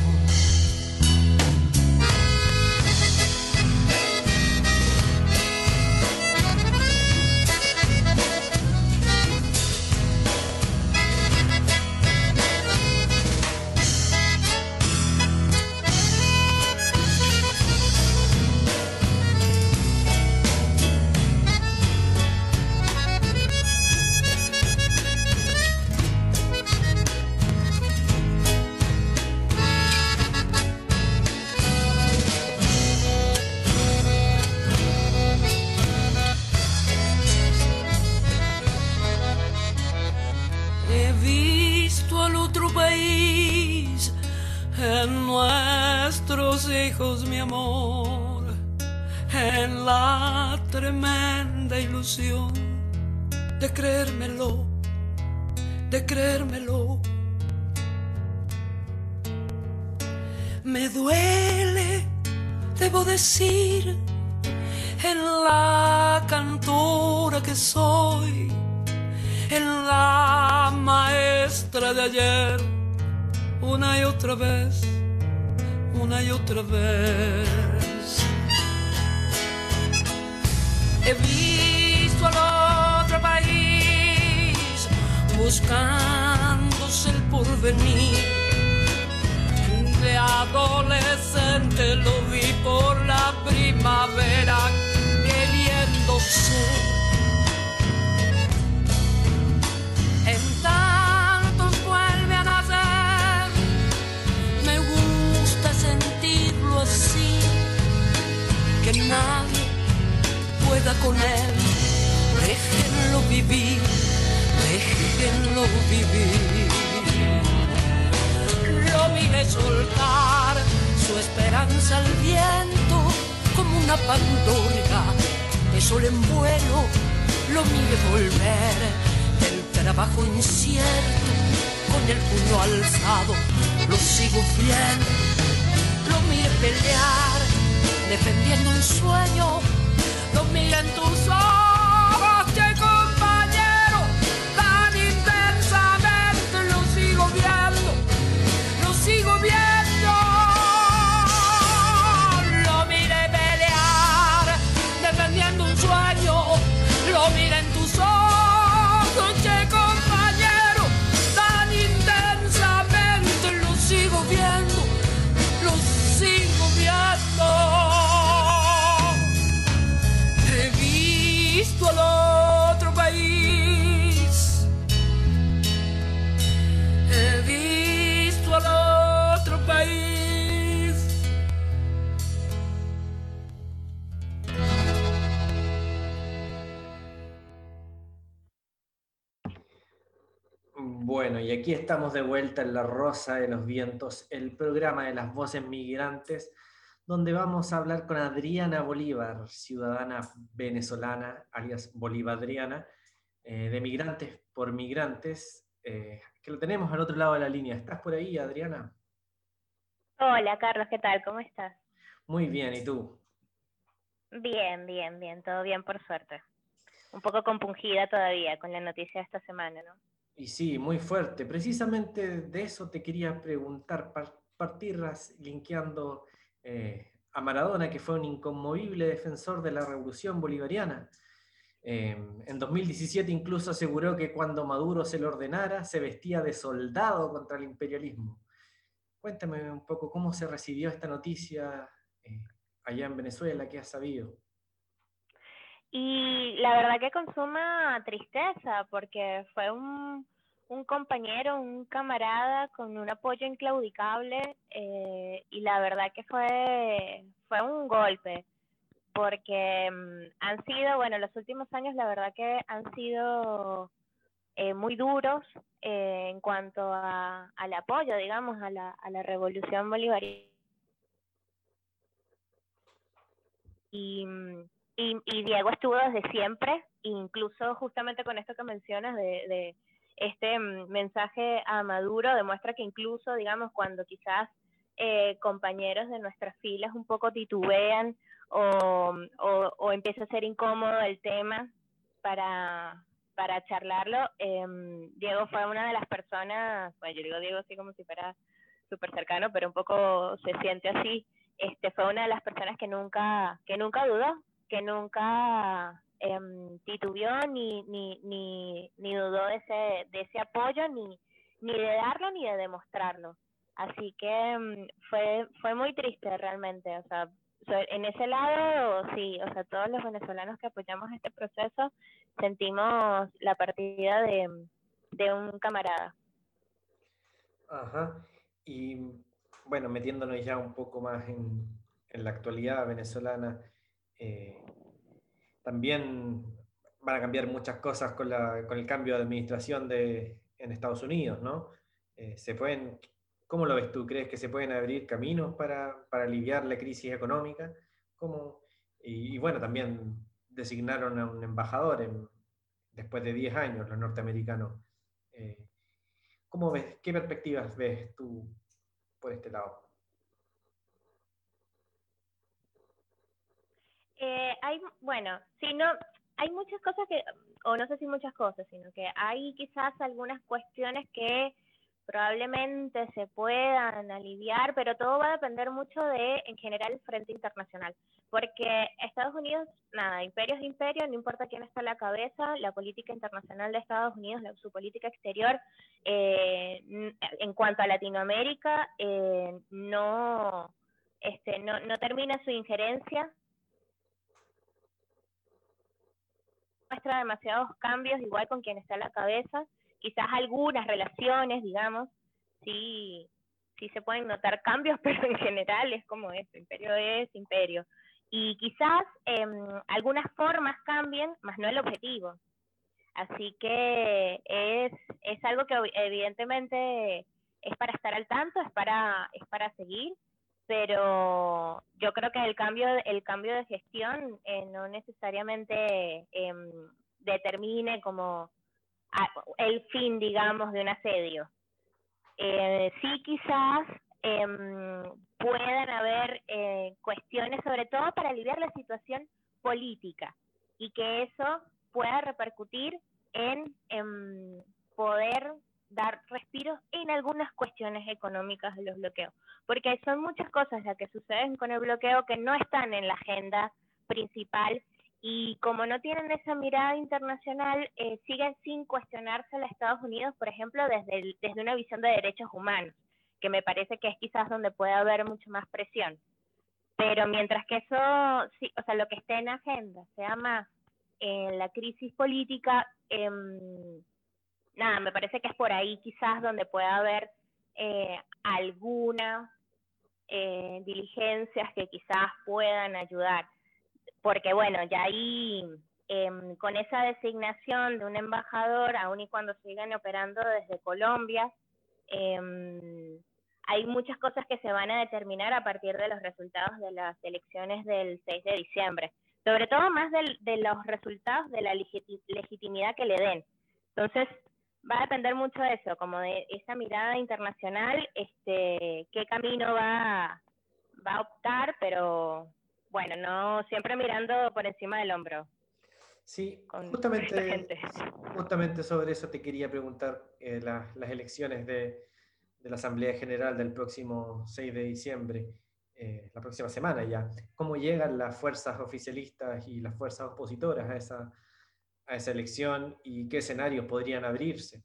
otro país. En nuestros hijos, mi amor, en la tremenda ilusión de creérmelo, de creérmelo. Me duele, debo decir, en la cantora que soy en la maestra de ayer, una y otra vez, una y otra vez. He visto al otro país buscándose el porvenir. De adolescente lo vi por la primavera queriéndose en que nadie pueda con él. Déjenlo vivir, déjenlo vivir. Lo mire soltar su esperanza al viento como una pandorga de sol en vuelo. Lo mire volver del trabajo incierto, con el puño alzado, lo sigo fiel, lo mire pelear, defendiendo un sueño, lo mire en tus ojos, aquí estamos de vuelta en La Rosa de los Vientos, el programa de las voces migrantes, donde vamos a hablar con Adriana Bolívar, ciudadana venezolana, alias Bolivadriana, eh, de Migrantes por Migrantes, eh, que lo tenemos al otro lado de la línea. ¿Estás por ahí, Adriana? Hola Carlos, ¿qué tal? ¿Cómo estás? Muy bien, ¿y tú? Bien, bien, bien, todo bien por suerte. Un poco compungida todavía con la noticia de esta semana, ¿no? Y sí, muy fuerte. Precisamente de eso te quería preguntar, par- partir linkeando eh, a Maradona, que fue un inconmovible defensor de la revolución bolivariana. Eh, en 2017 incluso aseguró que cuando Maduro se lo ordenara, se vestía de soldado contra el imperialismo. cuéntame un poco cómo se recibió esta noticia eh, allá en Venezuela, qué has sabido. Y la verdad que consuma tristeza, porque fue un, un compañero, un camarada con un apoyo inclaudicable eh, y la verdad que fue, fue un golpe, porque mm, han sido, bueno, los últimos años la verdad que han sido eh, muy duros eh, en cuanto a, al apoyo, digamos, a la, a la revolución bolivariana. Y, y, y, Diego estuvo desde siempre, incluso justamente con esto que mencionas de, de este mm, mensaje a Maduro, demuestra que incluso, digamos, cuando quizás eh, compañeros de nuestras filas un poco titubean o, o, empieza a ser incómodo el tema para, para charlarlo. Eh, Diego fue una de las personas, bueno, yo digo Diego así como si fuera súper cercano, pero un poco se siente así. Este fue una de las personas que nunca, que nunca dudó, que nunca eh, titubeó ni, ni, ni, ni dudó de ese, de ese apoyo, ni, ni de darlo ni de demostrarlo. Así que um, fue, fue muy triste realmente, o sea, en ese lado, sí, o sea, todos los venezolanos que apoyamos este proceso sentimos la partida de, de un camarada. Ajá. Y bueno, metiéndonos ya un poco más en, en la actualidad venezolana, eh, también van a cambiar muchas cosas con, la, con el cambio de administración de, en Estados Unidos, ¿no? Eh, se pueden, ¿Cómo lo ves tú? ¿Crees que se pueden abrir caminos para, para aliviar la crisis económica? ¿Cómo? Y, bueno, también designaron a un embajador después de 10 años, los norteamericanos. Eh, ¿Cómo ves? ¿Qué perspectivas ves tú por este lado? Eh, hay, bueno, si no, hay muchas cosas que, o no sé si muchas cosas, sino que hay quizás algunas cuestiones que probablemente se puedan aliviar, pero todo va a depender mucho de, en general, el frente internacional. Porque Estados Unidos, nada, imperio es imperio, no importa quién está a la cabeza, la política internacional de Estados Unidos, su política exterior, eh, en cuanto a Latinoamérica, eh, no, este, no, no termina su injerencia. Muestra demasiados cambios, igual con quien está a la cabeza quizás algunas relaciones, digamos, sí, sí se pueden notar cambios, pero en general es como eso, imperio es imperio. Y quizás eh, algunas formas cambien, más no el objetivo. Así que es, es algo que evidentemente es para estar al tanto, es para, es para seguir, pero yo creo que el cambio, el cambio de gestión eh, no necesariamente eh, determine como el fin, digamos, de un asedio. Eh, sí, quizás eh, puedan haber eh, cuestiones, sobre todo para aliviar la situación política, y que eso pueda repercutir en, en poder dar respiros en algunas cuestiones económicas de los bloqueos, porque son muchas cosas las que suceden con el bloqueo que no están en la agenda principal y como no tienen esa mirada internacional, eh, siguen sin cuestionarse a Estados Unidos, por ejemplo, desde, desde una visión de derechos humanos, que me parece que es quizás donde puede haber mucho más presión. Pero mientras que eso, o sea, lo que esté en agenda sea más en la crisis política, eh, nada, me parece que es por ahí quizás donde puede haber eh, algunas eh, diligencias que quizás puedan ayudar porque bueno, ya ahí eh, con esa designación de un embajador, aun y cuando sigan operando desde Colombia, eh, hay muchas cosas que se van a determinar a partir de los resultados de las elecciones del 6 de diciembre, sobre todo más del, de los resultados de la legitimidad que le den. Entonces, va a depender mucho de eso, como de esa mirada internacional, este, qué camino va, va a optar, pero bueno, no siempre mirando por encima del hombro. Sí, justamente, justamente sobre eso te quería preguntar eh, la, las elecciones de, de, la Asamblea General del próximo 6 de diciembre, eh, la próxima semana ya. ¿Cómo llegan las fuerzas oficialistas y las fuerzas opositoras a esa, a esa elección y qué escenarios podrían abrirse?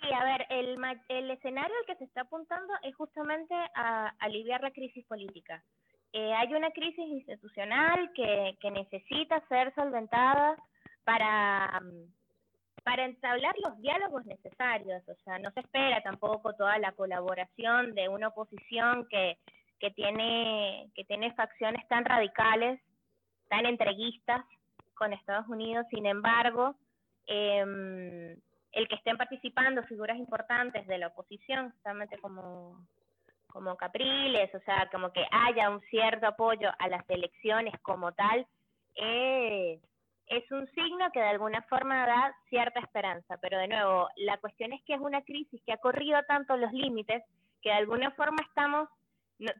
Sí, a ver, el, el escenario al que se está apuntando es justamente a aliviar la crisis política. Eh, hay una crisis institucional que, que necesita ser solventada para, para entablar los diálogos necesarios. O sea, no se espera tampoco toda la colaboración de una oposición que, que, tiene, que tiene facciones tan radicales, tan entreguistas con Estados Unidos. Sin embargo, eh, el que estén participando figuras importantes de la oposición, justamente como, como Capriles, o sea, como que haya un cierto apoyo a las elecciones como tal, es, es un signo que de alguna forma da cierta esperanza. Pero de nuevo, la cuestión es que es una crisis que ha corrido tanto los límites que de alguna forma estamos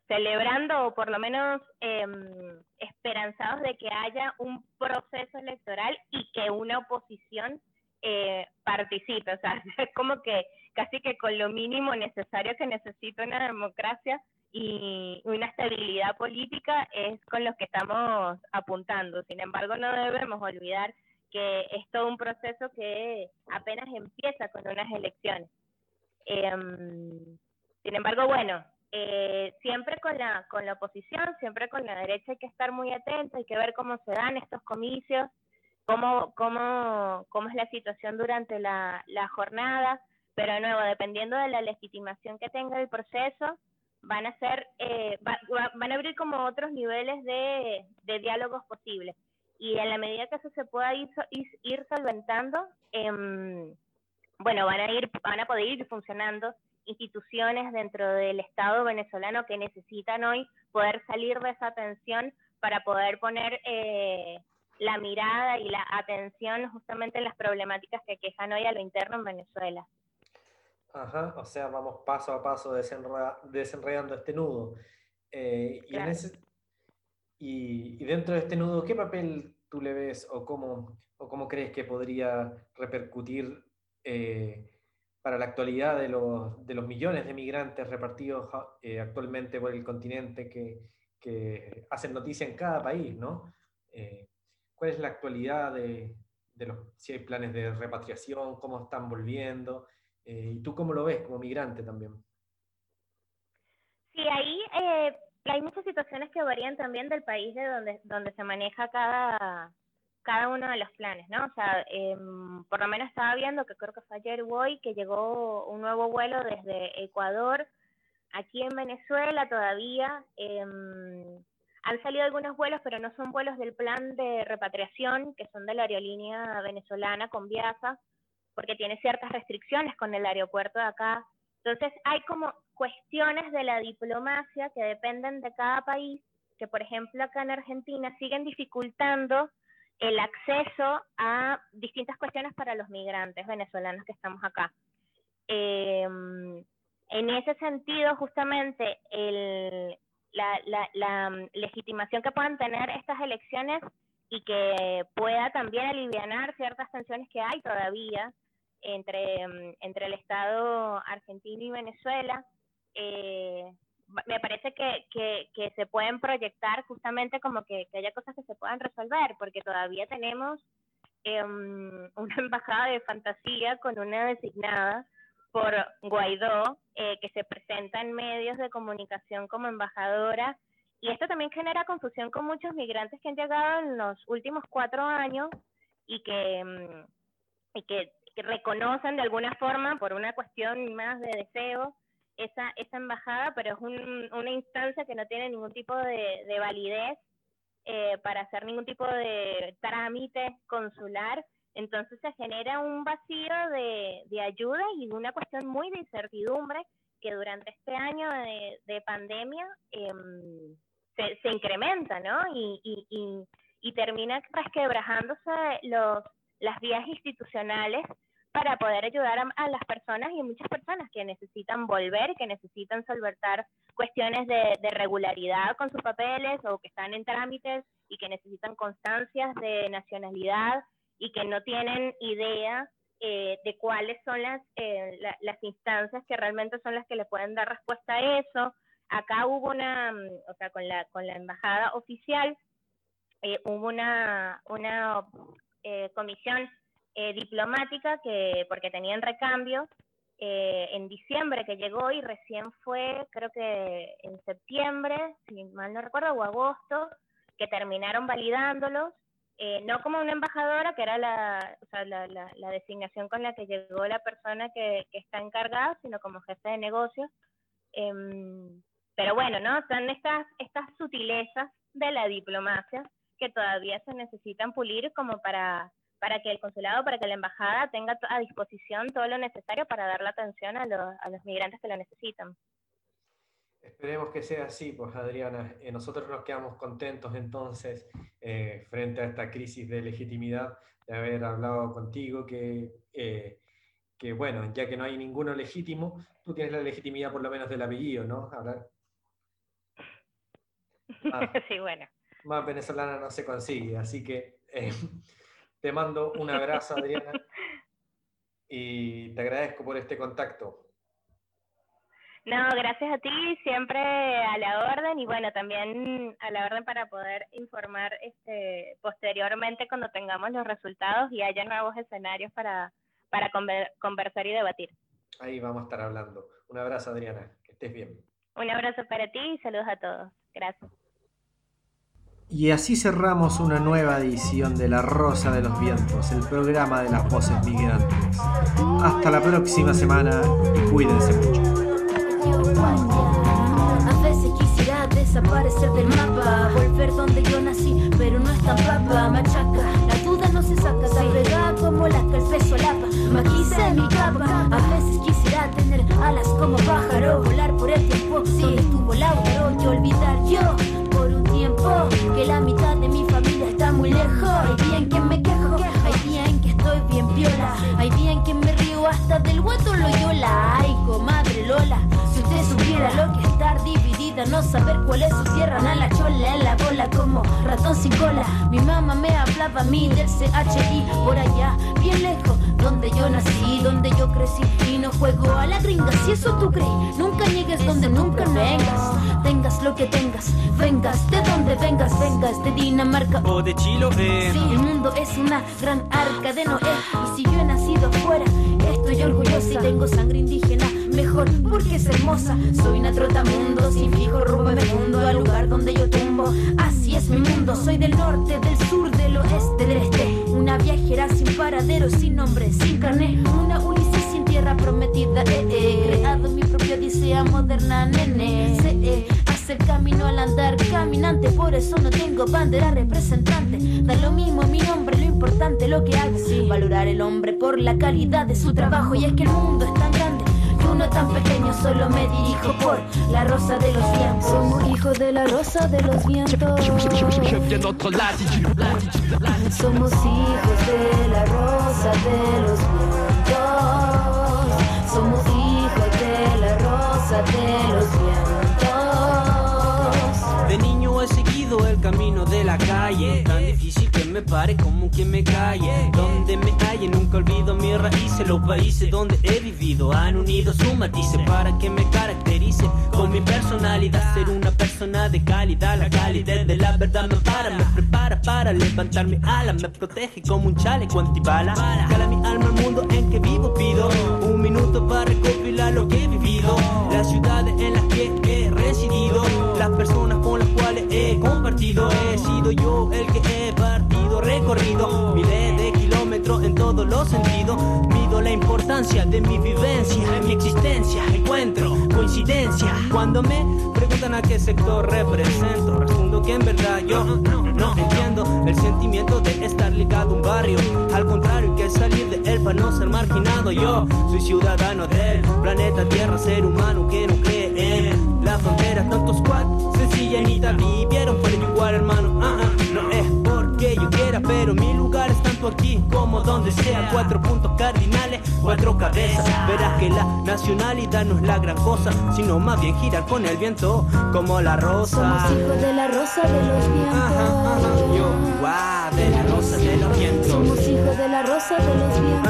celebrando o por lo menos em, esperanzados de que haya un proceso electoral y que una oposición eh, participe. O sea, es como que casi que con lo mínimo necesario que necesita una democracia y una estabilidad política es con lo que estamos apuntando. Sin embargo, no debemos olvidar que es todo un proceso que apenas empieza con unas elecciones. Em, sin embargo, bueno, eh, siempre con la, con la oposición, siempre con la derecha hay que estar muy atento, hay que ver cómo se dan estos comicios, cómo, cómo, cómo es la situación durante la, la jornada, pero de nuevo, dependiendo de la legitimación que tenga el proceso, van a ser, eh, van a abrir como otros niveles de, de, diálogos posibles. Y en la medida que eso se pueda ir, ir, solventando, eh, bueno, van a ir, van a poder ir funcionando instituciones dentro del Estado venezolano que necesitan hoy poder salir de esa tensión para poder poner eh, la mirada y la atención justamente en las problemáticas que quejan hoy a lo interno en Venezuela. Ajá, o sea, vamos paso a paso desenredando este nudo. Eh, y, y, dentro de este nudo, ¿qué papel tú le ves o cómo, o cómo crees que podría repercutir eh, para la actualidad de los, de los millones de migrantes repartidos eh, actualmente por el continente que, que, hacen noticia en cada país, ¿no? Eh, ¿Cuál es la actualidad de, de, los, si hay planes de repatriación, cómo están volviendo? Eh, ¿Y tú cómo lo ves como migrante también? Sí, ahí hay muchas situaciones que varían también del país de donde, donde se maneja cada, cada uno de los planes, ¿no? O sea, em, por lo menos estaba viendo que creo que fue ayer hoy que llegó un nuevo vuelo desde Ecuador aquí en Venezuela todavía. Em, han salido algunos vuelos, pero no son vuelos del plan de repatriación, que son de la aerolínea venezolana con Viasa, porque tiene ciertas restricciones con el aeropuerto de acá. Entonces, hay como cuestiones de la diplomacia que dependen de cada país, que por ejemplo acá en Argentina siguen dificultando el acceso a distintas cuestiones para los migrantes venezolanos que estamos acá. Em, en ese sentido, justamente, la, legitimación que puedan tener estas elecciones y que pueda también aliviar ciertas tensiones que hay todavía entre, em, entre el Estado argentino y Venezuela, eh, me parece que, que, se pueden proyectar justamente como que, haya cosas que se puedan resolver, porque todavía tenemos em, una embajada de fantasía con una designada por Guaidó, eh, que se presenta en medios de comunicación como embajadora, y esto también genera confusión con muchos migrantes que han llegado en los últimos cuatro años y que, em, y que reconocen de alguna forma, por una cuestión más de deseo, esa, esa embajada, pero es una instancia que no tiene ningún tipo de, validez eh, para hacer ningún tipo de trámite consular. Entonces se genera un vacío de, de ayuda y una cuestión muy de incertidumbre que durante este año de, pandemia em, se, se, incrementa, ¿no? Y, y, y, y termina resquebrajándose los, las vías institucionales para poder ayudar a, las personas y muchas personas que necesitan volver, que necesitan solventar cuestiones de, regularidad con sus papeles o que están en trámites y que necesitan constancias de nacionalidad y que no tienen idea eh, de cuáles son las, eh, las instancias que realmente son las que le pueden dar respuesta a eso. Acá hubo una, o sea, con la, con la embajada oficial, eh, hubo una, una comisión eh, diplomática, que porque tenían recambio, eh, en diciembre que llegó y recién fue, creo que en septiembre, si mal no recuerdo, o agosto, que terminaron validándolos, eh, no como una embajadora, que era la, o sea, la, designación con la que llegó la persona que, está encargada, sino como jefe de negocios. Em, pero bueno, ¿no? Son estas, estas sutilezas de la diplomacia que todavía se necesitan pulir como para, para que el consulado, para que la embajada tenga a disposición todo lo necesario para dar la atención a los, a los migrantes que lo necesitan. Esperemos que sea así, pues Adriana. Eh, nosotros nos quedamos contentos entonces eh, frente a esta crisis de legitimidad de haber hablado contigo, que, eh, que bueno, ya que no hay ninguno legítimo, tú tienes la legitimidad por lo menos del apellido, ¿no? Hablar. Ah, sí, bueno. Más venezolana no se consigue, así que eh, te mando un abrazo, Adriana, y te agradezco por este contacto. No, gracias a ti, siempre a la orden y bueno, también a la orden para poder informar este, posteriormente cuando tengamos los resultados y haya nuevos escenarios para, para conversar y debatir. Ahí vamos a estar hablando. Un abrazo, Adriana, que estés bien. Un abrazo para ti y saludos a todos. Gracias. Y así cerramos una nueva edición de La Rosa de los Vientos, el programa de las voces migrantes. Hasta la próxima semana y cuídense mucho. A veces quisiera desaparecer del mapa, volver donde yo nací, pero no es tan papa, machaca. La duda no se saca, tan como la que el peso lapa. Maquice mi capa, a veces quisiera tener alas como pájaro, volar por el tiempo donde estuvo Lautaro y olvidar yo no saber cuál es su tierra, a la chola en la bola como ratón sin cola. Mi mamá me hablaba a mí del CHI por allá, bien lejos, donde yo nací, donde yo crecí y no juego a la gringa. Si eso tú crees, nunca llegues donde nunca vengas. Tengas lo que tengas, vengas de donde vengas, vengas de Dinamarca o de Chile. Sí, el mundo es una gran arca de Noé y si yo he nacido fuera, estoy orgullosa y tengo sangre indígena, mejor porque es hermosa. Soy una trotamundo, sin fijo rumbo de mundo al lugar donde yo tumbo. Así es mi mundo, soy del norte, del sur, del oeste, del este. Una viajera sin paradero, sin nombre, sin carne. Una Ulises sin tierra prometida. Eh, eh. Creado mi propia odisea moderna, nene. Se, eh, hace el camino al andar caminante, por eso no tengo bandera representante. Da lo mismo mi nombre, lo importante lo que hago. Valorar el hombre por la calidad de su trabajo. Y es que el mundo es uno tan pequeño solo me dirijo por la rosa de los vientos. Somos hijos de la rosa de los vientos. Somos hijos de la rosa de los vientos. Somos hijos de la rosa de los vientos. La calle, tan difícil que me pare como que me calle. Donde me halle nunca olvido mis raíces, los países donde he vivido han unido su matices para que me caracterice con mi personalidad. Ser una persona de calidad, la calidad de la verdad me para, me prepara para levantar mi ala, me protege como un chaleco antibala. Cala mi alma al mundo en que vivo, pido un minuto para lo que he vivido, las ciudades en las que he residido, las personas con las cuales he compartido, he sido yo el que he partido, recorrido. Miles de kilómetros en todos los sentidos. La importancia de mi vivencia, de mi existencia. Encuentro coincidencia cuando me preguntan a qué sector represento. Respondo que en verdad yo no, entiendo el sentimiento de estar ligado a un barrio. Al contrario, que salir de él para no ser marginado. Yo soy ciudadano del planeta Tierra, ser humano que no cree en la frontera. Tantos squad, sencilla ni vivieron por igual, hermano. Ah, ah, no es porque yo quiera, pero mi lugar es tanto aquí como donde sea. Cuatro puntos cardinales, cuatro cabezas. Verás que la nacionalidad no es la gran cosa, sino más bien girar con el viento como la rosa. Somos hijos de la rosa de los vientos. Yo, guau, de la rosa de los vientos. Somos hijos de la rosa de los vientos.